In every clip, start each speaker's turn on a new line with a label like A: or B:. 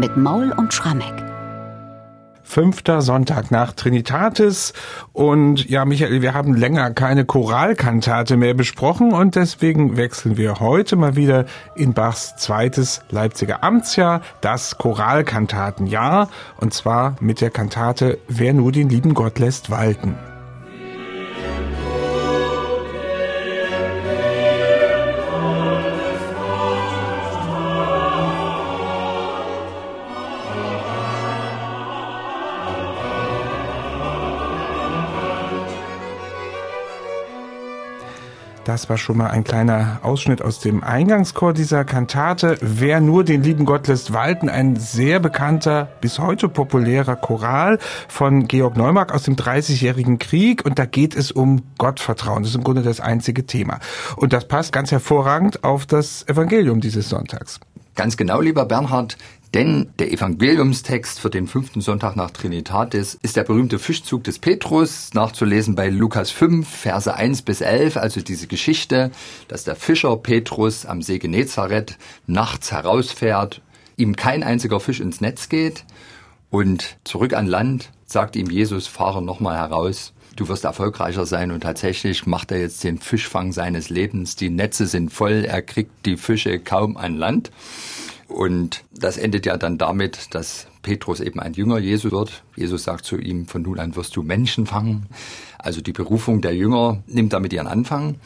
A: mit Maul und Schrammeck.
B: Fünfter Sonntag nach Trinitatis. Und ja, Michael, wir haben länger keine Choralkantate mehr besprochen und deswegen wechseln wir heute mal wieder in Bachs zweites Leipziger Amtsjahr, das Choralkantatenjahr, und zwar mit der Kantate Wer nur den lieben Gott lässt walten. Das war schon mal ein kleiner Ausschnitt aus dem Eingangschor dieser Kantate. Wer nur den lieben Gott lässt walten, ein sehr bekannter, bis heute populärer Choral von Georg Neumark aus dem Dreißigjährigen Krieg. Und da geht es um Gottvertrauen. Das ist im Grunde das einzige Thema. Und das passt ganz hervorragend auf das Evangelium dieses Sonntags.
C: Ganz genau, lieber Bernhard. Denn der Evangeliumstext für den fünften Sonntag nach Trinitatis ist der berühmte Fischzug des Petrus, nachzulesen bei Lukas 5, Verse 1 bis 11, also diese Geschichte, dass der Fischer Petrus am See Genezareth nachts herausfährt, ihm kein einziger Fisch ins Netz geht und zurück an Land sagt ihm Jesus, fahre nochmal heraus, du wirst erfolgreicher sein. Und tatsächlich macht er jetzt den Fischfang seines Lebens, die Netze sind voll, er kriegt die Fische kaum an Land. Und das endet ja dann damit, dass Petrus eben ein Jünger Jesu wird. Jesus sagt zu ihm, von nun an wirst du Menschen fangen. Also die Berufung der Jünger nimmt damit ihren Anfang.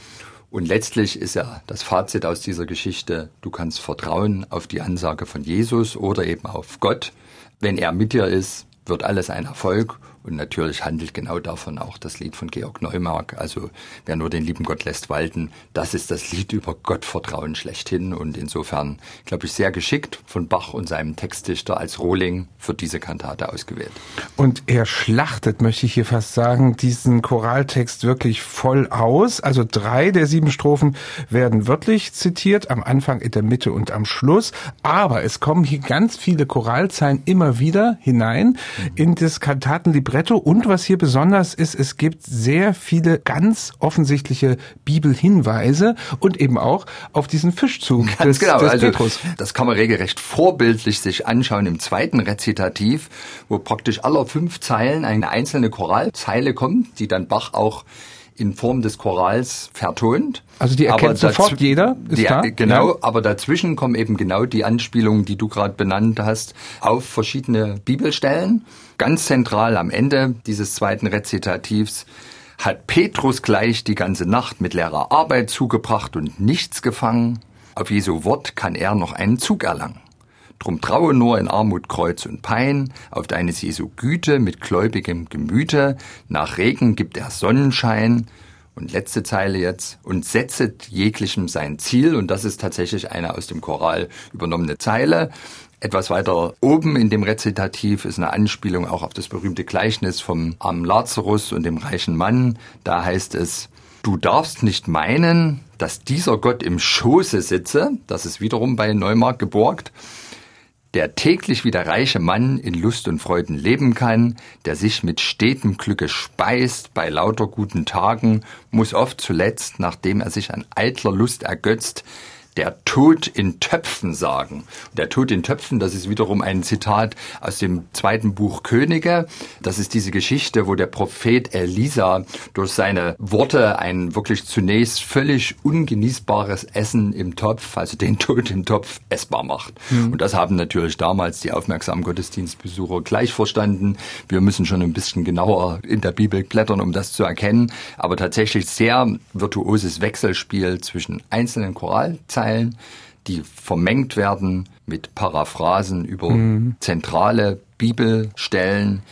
C: Und letztlich ist ja das Fazit aus dieser Geschichte, du kannst vertrauen auf die Ansage von Jesus oder eben auf Gott. Wenn er mit dir ist, wird alles ein Erfolg und natürlich handelt genau davon auch das Lied von Georg Neumark. Also wer nur den lieben Gott lässt walten, das ist das Lied über Gottvertrauen schlechthin. Und insofern, glaube ich, sehr geschickt von Bach und seinem Textdichter als Rohling für diese Kantate ausgewählt.
B: Und er schlachtet, möchte ich hier fast sagen, diesen Choraltext wirklich voll aus. Also drei der sieben Strophen werden wörtlich zitiert, am Anfang, in der Mitte und am Schluss. Aber es kommen hier ganz viele Choralzeilen immer wieder hinein in das Kantatenlibretto Libretto und was hier besonders ist, es gibt sehr viele ganz offensichtliche Bibelhinweise und eben auch auf diesen Fischzug
C: ganz des, genau. des also, Petrus. Das kann man regelrecht vorbildlich sich anschauen im zweiten Rezitativ, wo praktisch aller fünf Zeilen eine einzelne Choralzeile kommt, die dann Bach auch in Form des Chorals vertont.
B: Also die erkennt sofort jeder, ist
C: die,
B: da?
C: Genau, ja. aber dazwischen kommen eben genau die Anspielungen, die du gerade benannt hast, auf verschiedene Bibelstellen. Ganz zentral am Ende dieses zweiten Rezitativs hat Petrus gleich die ganze Nacht mit leerer Arbeit zugebracht und nichts gefangen. Auf Jesu Wort kann er noch einen Zug erlangen. Drum traue nur in Armut, Kreuz und Pein auf deines Jesu Güte mit gläubigem Gemüte. Nach Regen gibt er Sonnenschein. Und letzte Zeile jetzt. Und setzet jeglichem sein Ziel. Und das ist tatsächlich eine aus dem Choral übernommene Zeile. Etwas weiter oben in dem Rezitativ ist eine Anspielung auch auf das berühmte Gleichnis vom armen Lazarus und dem reichen Mann. Da heißt es, du darfst nicht meinen, dass dieser Gott im Schoße sitze. Das ist wiederum bei Neumark geborgt der täglich wie der reiche Mann in Lust und Freuden leben kann, der sich mit stetem Glücke speist bei lauter guten Tagen, muss oft zuletzt, nachdem er sich an eitler Lust ergötzt, der Tod in Töpfen sagen. Der Tod in Töpfen, das ist wiederum ein Zitat aus dem zweiten Buch Könige. Das ist diese Geschichte, wo der Prophet Elisa durch seine Worte ein wirklich zunächst völlig ungenießbares Essen im Topf, also den Tod im Topf, essbar macht. Mhm. Und das haben natürlich damals die aufmerksamen Gottesdienstbesucher gleich verstanden. Wir müssen schon ein bisschen genauer in der Bibel blättern, um das zu erkennen. Aber tatsächlich sehr virtuoses Wechselspiel zwischen einzelnen Choralzeilen Zeilen, die vermengt werden mit Paraphrasen über mhm. zentrale Bibelstellen,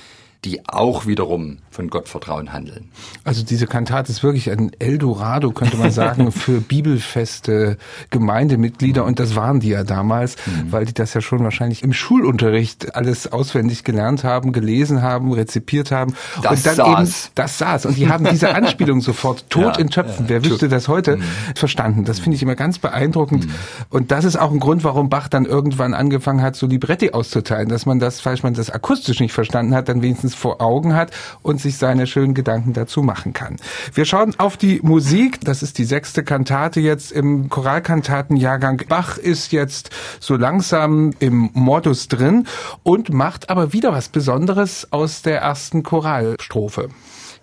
C: die auch wiederum von Gottvertrauen handeln.
B: Also diese Kantate ist wirklich ein Eldorado, könnte man sagen, für bibelfeste Gemeindemitglieder. Und das waren die ja damals, mhm. weil die das ja schon wahrscheinlich im Schulunterricht alles auswendig gelernt haben, gelesen haben, rezipiert haben.
C: Das
B: und dann
C: saß.
B: eben, das saß. Und die haben diese Anspielung sofort, Tod ja, in Töpfen, ja, wer wüsste das heute, mhm. verstanden. Das finde ich immer ganz beeindruckend. Mhm. Und das ist auch ein Grund, warum Bach dann irgendwann angefangen hat, so Libretti auszuteilen, dass man das, falls man das akustisch nicht verstanden hat, dann wenigstens vor Augen hat und sich seine schönen Gedanken dazu machen kann. Wir schauen auf die Musik. Das ist die sechste Kantate jetzt im Choralkantatenjahrgang. Bach ist jetzt so langsam im Modus drin und macht aber wieder was Besonderes aus der ersten Choralstrophe.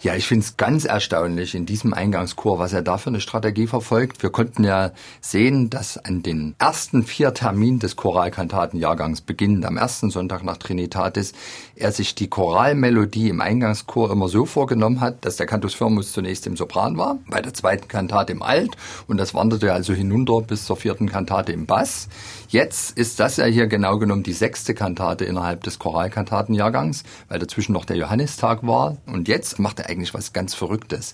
C: Ja, ich finde es ganz erstaunlich in diesem Eingangschor, was er da für eine Strategie verfolgt. Wir konnten ja sehen, dass an den ersten vier Terminen des Choralkantatenjahrgangs, beginnend am ersten Sonntag nach Trinitatis, er sich die Choralmelodie im Eingangschor immer so vorgenommen hat, dass der Cantus Firmus zunächst im Sopran war, bei der zweiten Kantate im Alt und das wanderte also hinunter bis zur vierten Kantate im Bass. Jetzt ist das ja hier genau genommen die sechste Kantate innerhalb des Choralkantatenjahrgangs, weil dazwischen noch der Johannistag war. Und jetzt macht er eigentlich was ganz Verrücktes.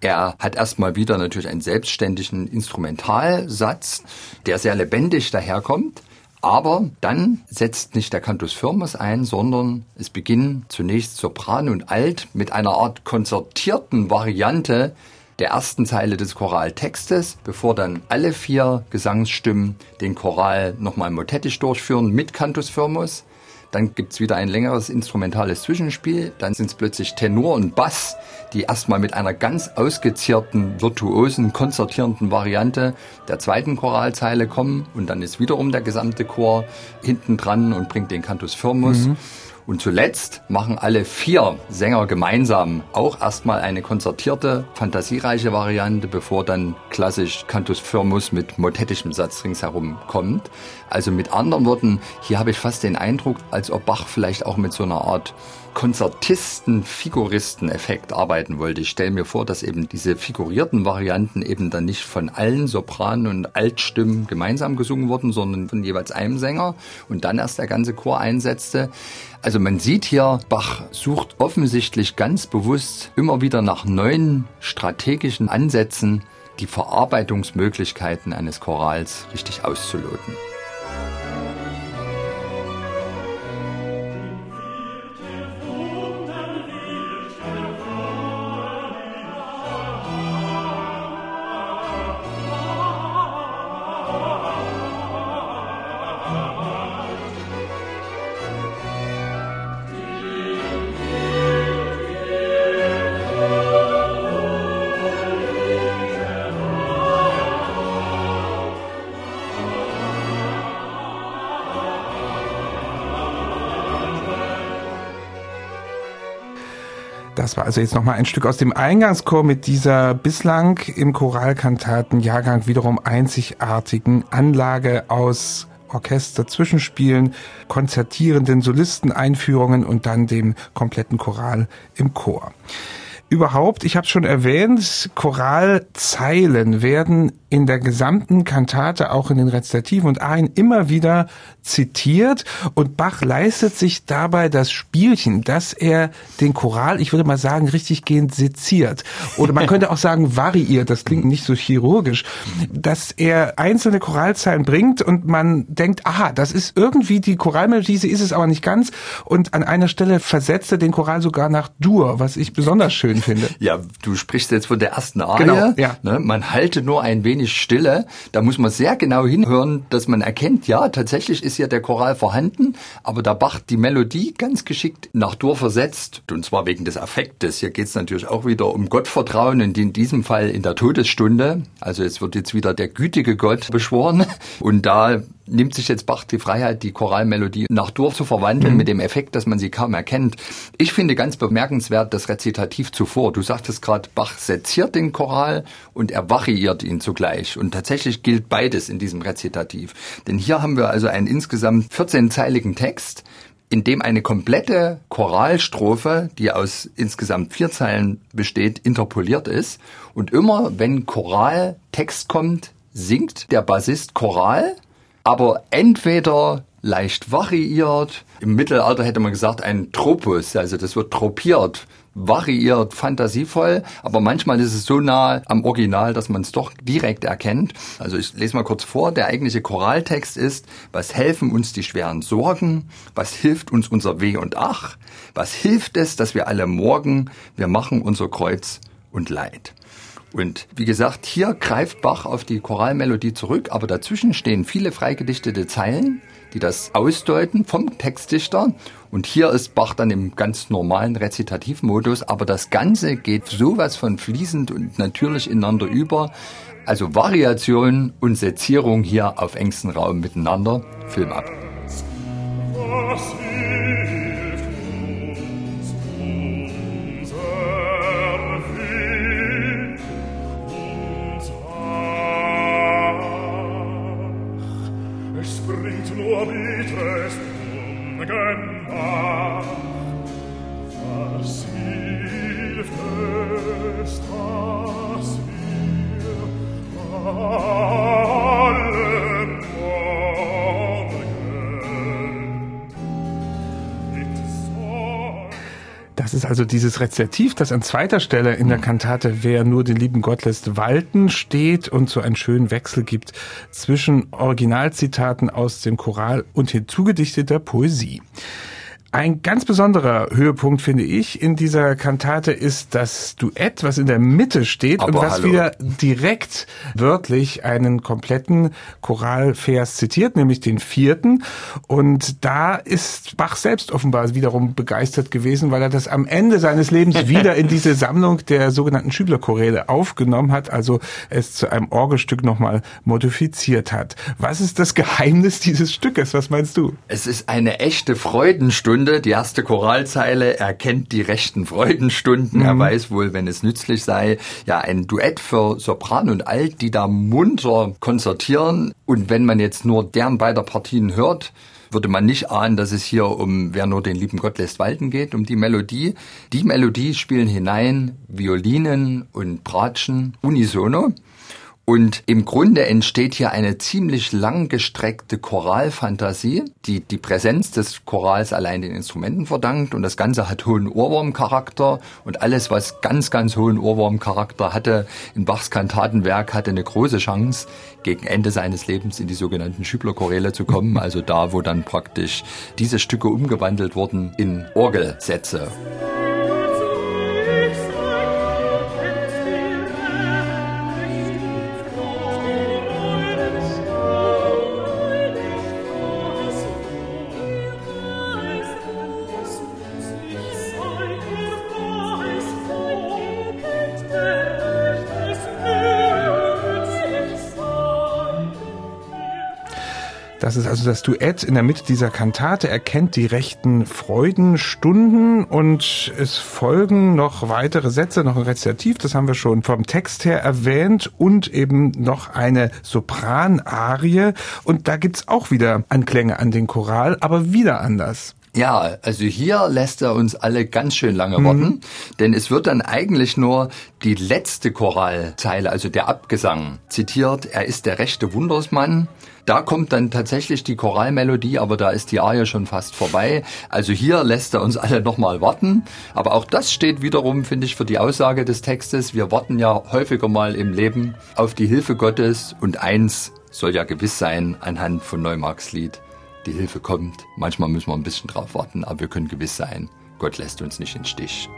C: Er hat erstmal wieder natürlich einen selbstständigen Instrumentalsatz, der sehr lebendig daherkommt. Aber dann setzt nicht der Cantus Firmus ein, sondern es beginnen zunächst Sopran und Alt mit einer Art konzertierten Variante der ersten Zeile des Choraltextes, bevor dann alle vier Gesangsstimmen den Choral nochmal motettisch durchführen mit Cantus Firmus. Dann gibt's wieder ein längeres instrumentales Zwischenspiel. Dann sind es plötzlich Tenor und Bass, die erstmal mit einer ganz ausgezierten, virtuosen, konzertierenden Variante der zweiten Choralzeile kommen. Und dann ist wiederum der gesamte Chor hinten dran und bringt den Cantus Firmus. Mhm. Und zuletzt machen alle vier Sänger gemeinsam auch erstmal eine konzertierte, fantasiereiche Variante, bevor dann klassisch Cantus Firmus mit motettischem Satz ringsherum kommt. Also mit anderen Worten, hier habe ich fast den Eindruck, als ob Bach vielleicht auch mit so einer Art Konzertisten, Figuristen-Effekt arbeiten wollte. Ich stelle mir vor, dass eben diese figurierten Varianten eben dann nicht von allen Sopranen und Altstimmen gemeinsam gesungen wurden, sondern von jeweils einem Sänger und dann erst der ganze Chor einsetzte. Also man sieht hier, Bach sucht offensichtlich ganz bewusst immer wieder nach neuen strategischen Ansätzen, die Verarbeitungsmöglichkeiten eines Chorals richtig auszuloten.
B: Das war also jetzt nochmal ein Stück aus dem Eingangschor mit dieser bislang im Choralkantatenjahrgang wiederum einzigartigen Anlage aus Orchester, Zwischenspielen, konzertierenden Solisteneinführungen und dann dem kompletten Choral im Chor. Überhaupt, ich habe schon erwähnt, Choralzeilen werden in der gesamten Kantate, auch in den Rezitativen und Arien immer wieder zitiert. Und Bach leistet sich dabei das Spielchen, dass er den Choral, ich würde mal sagen, richtig gehend seziert. Oder man könnte auch sagen variiert, das klingt nicht so chirurgisch, dass er einzelne Choralzeilen bringt und man denkt, aha, das ist irgendwie die Choralmelodie, sie ist es aber nicht ganz. Und an einer Stelle versetzt er den Choral sogar nach Dur, was ich besonders schön finde.
C: Ja, du sprichst jetzt von der ersten Arie.
B: Genau, ja.
C: Ne? Man halte nur ein wenig Stille. Da muss man sehr genau hinhören, dass man erkennt, ja, tatsächlich ist ja der Choral vorhanden, aber da Bach die Melodie ganz geschickt nach Dur versetzt, und zwar wegen des Affektes. Hier geht es natürlich auch wieder um Gottvertrauen und in diesem Fall in der Todesstunde. Also es wird jetzt wieder der gütige Gott beschworen und da nimmt sich jetzt Bach die Freiheit, die Choralmelodie nach Dur zu verwandeln, mhm. mit dem Effekt, dass man sie kaum erkennt. Ich finde ganz bemerkenswert das Rezitativ zuvor. Du sagtest gerade, Bach seziert den Choral und er variiert ihn zugleich. Und tatsächlich gilt beides in diesem Rezitativ. Denn hier haben wir also einen insgesamt 14-zeiligen Text, in dem eine komplette Choralstrophe, die aus insgesamt vier Zeilen besteht, interpoliert ist. Und immer, wenn Choraltext kommt, singt der Bassist Choral aber entweder leicht variiert, im Mittelalter hätte man gesagt ein Tropus, also das wird tropiert, variiert, fantasievoll, aber manchmal ist es so nah am Original, dass man es doch direkt erkennt. Also ich lese mal kurz vor, der eigentliche Choraltext ist, was helfen uns die schweren Sorgen, was hilft uns unser Weh und Ach, was hilft es, dass wir alle morgen, wir machen unser Kreuz und Leid. Und wie gesagt, hier greift Bach auf die Choralmelodie zurück, aber dazwischen stehen viele freigedichtete Zeilen, die das ausdeuten vom Textdichter. Und hier ist Bach dann im ganz normalen Rezitativmodus, aber das Ganze geht sowas von fließend und natürlich ineinander über. Also Variation und Sezierung hier auf engstem Raum miteinander. Film ab.
B: Oh also dieses Rezitativ, das an zweiter Stelle in der mhm. Kantate Wer nur den lieben Gott lässt walten steht und so einen schönen Wechsel gibt zwischen Originalzitaten aus dem Choral und hinzugedichteter Poesie. Ein ganz besonderer Höhepunkt, finde ich, in dieser Kantate ist das Duett, was in der Mitte steht Aber und was hallo. wieder direkt wörtlich einen kompletten Choralvers zitiert, nämlich den vierten. Und da ist Bach selbst offenbar wiederum begeistert gewesen, weil er das am Ende seines Lebens wieder in diese Sammlung der sogenannten Schübler-Choräle aufgenommen hat, also es zu einem Orgelstück nochmal modifiziert hat. Was ist das Geheimnis dieses Stückes? Was meinst du?
C: Es ist eine echte Freudenstunde Stunde, die erste Choralzeile, er kennt die rechten Freudenstunden, mhm. er weiß wohl, wenn es nützlich sei. Ja, ein Duett für Sopran und Alt, die da munter konzertieren. Und wenn man jetzt nur deren beider Partien hört, würde man nicht ahnen, dass es hier um Wer nur den lieben Gott lässt walten geht, um die Melodie. Die Melodie spielen hinein Violinen und Bratschen unisono. Und im Grunde entsteht hier eine ziemlich langgestreckte Choralfantasie, die die Präsenz des Chorals allein den Instrumenten verdankt. Und das Ganze hat hohen Ohrwurmcharakter. Und alles, was ganz, ganz hohen Ohrwurmcharakter hatte in Bachs Kantatenwerk, hatte eine große Chance, gegen Ende seines Lebens in die sogenannten Schübler-Choräle zu kommen. Also da, wo dann praktisch diese Stücke umgewandelt wurden in Orgelsätze.
B: Das ist also das Duett in der Mitte dieser Kantate. erkennt die rechten Freudenstunden und es folgen noch weitere Sätze, noch ein Rezitativ, das haben wir schon vom Text her erwähnt und eben noch eine Sopranarie und da gibt's auch wieder Anklänge an den Choral, aber wieder anders.
C: Ja, also hier lässt er uns alle ganz schön lange mhm. warten, denn es wird dann eigentlich nur die letzte Choralzeile, also der Abgesang, zitiert. Er ist der rechte Wundersmann. Da kommt dann tatsächlich die Choralmelodie, aber da ist die Arie schon fast vorbei. Also hier lässt er uns alle nochmal warten. Aber auch das steht wiederum, finde ich, für die Aussage des Textes. Wir warten ja häufiger mal im Leben auf die Hilfe Gottes und eins soll ja gewiss sein anhand von Neumarks Lied die Hilfe kommt. Manchmal müssen wir ein bisschen drauf warten, aber wir können gewiss sein, Gott lässt uns nicht in Stich.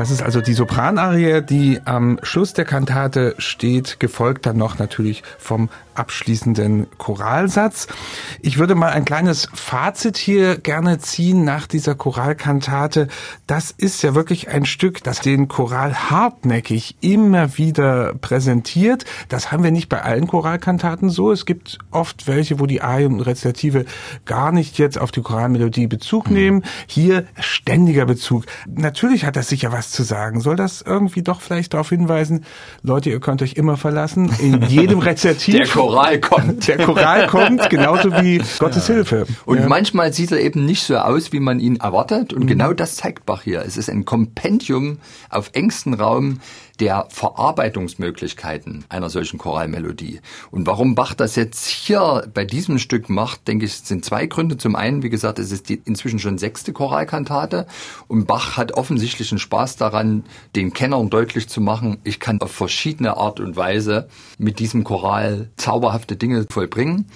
B: Das ist also die Sopranarie, die am Schluss der Kantate steht, gefolgt dann noch natürlich vom abschließenden Choralsatz. Ich würde mal ein kleines Fazit hier gerne ziehen nach dieser Choralkantate. Das ist ja wirklich ein Stück, das den Choral hartnäckig immer wieder präsentiert. Das haben wir nicht bei allen Choralkantaten so. Es gibt oft welche, wo die Arien und Rezitative gar nicht jetzt auf die Choralmelodie Bezug mhm. nehmen. Hier ständiger Bezug. Natürlich hat das sich sicher was zu sagen. Soll das irgendwie doch vielleicht darauf hinweisen, Leute, ihr könnt euch immer verlassen, in jedem Rezertiv.
C: Der Choral kommt.
B: Der Choral kommt, genauso wie Gottes ja. Hilfe.
C: Und ja. manchmal sieht er eben nicht so aus, wie man ihn erwartet. Und mhm. genau das zeigt Bach hier. Es ist ein Kompendium auf engstem Raum der Verarbeitungsmöglichkeiten einer solchen Choralmelodie. Und warum Bach das jetzt hier bei diesem Stück macht, denke ich, sind zwei Gründe. Zum einen, wie gesagt, es ist die inzwischen schon sechste Choralkantate und Bach hat offensichtlich einen Spaß daran, den Kennern deutlich zu machen, ich kann auf verschiedene Art und Weise mit diesem Choral zauberhafte Dinge vollbringen.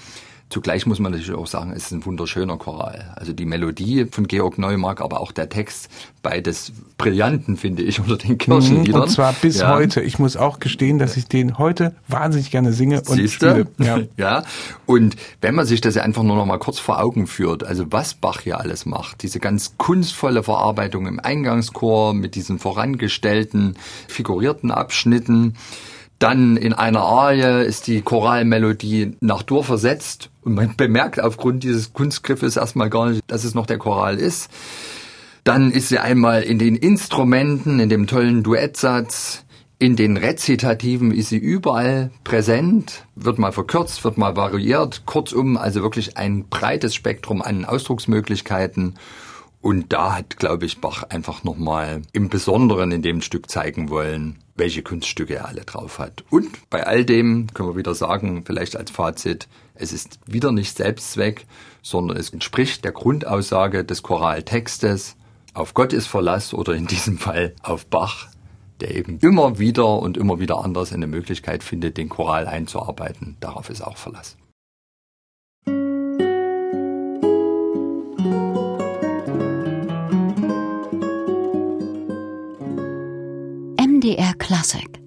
C: Zugleich muss man natürlich auch sagen, es ist ein wunderschöner Choral. Also die Melodie von Georg Neumark, aber auch der Text, beides Brillanten, finde ich, unter den Kirchenliedern.
B: Und zwar bis ja. heute. Ich muss auch gestehen, dass ich den heute wahnsinnig gerne singe und
C: Siehste? spiele. Ja. ja. Und wenn man sich das einfach nur noch mal kurz vor Augen führt, also was Bach hier alles macht, diese ganz kunstvolle Verarbeitung im Eingangschor mit diesen vorangestellten, figurierten Abschnitten, dann in einer Arie ist die Choralmelodie nach Dur versetzt und man bemerkt aufgrund dieses Kunstgriffes erstmal gar nicht, dass es noch der Choral ist. Dann ist sie einmal in den Instrumenten, in dem tollen Duettsatz, in den Rezitativen ist sie überall präsent, wird mal verkürzt, wird mal variiert. Kurzum, also wirklich ein breites Spektrum an Ausdrucksmöglichkeiten. Und da hat, glaube ich, Bach einfach nochmal im Besonderen in dem Stück zeigen wollen, welche Kunststücke er alle drauf hat. Und bei all dem können wir wieder sagen, vielleicht als Fazit, es ist wieder nicht Selbstzweck, sondern es entspricht der Grundaussage des Choraltextes, auf Gott ist Verlass oder in diesem Fall auf Bach, der eben immer wieder und immer wieder anders eine Möglichkeit findet, den Choral einzuarbeiten. Darauf ist auch Verlass.
A: MDR Classic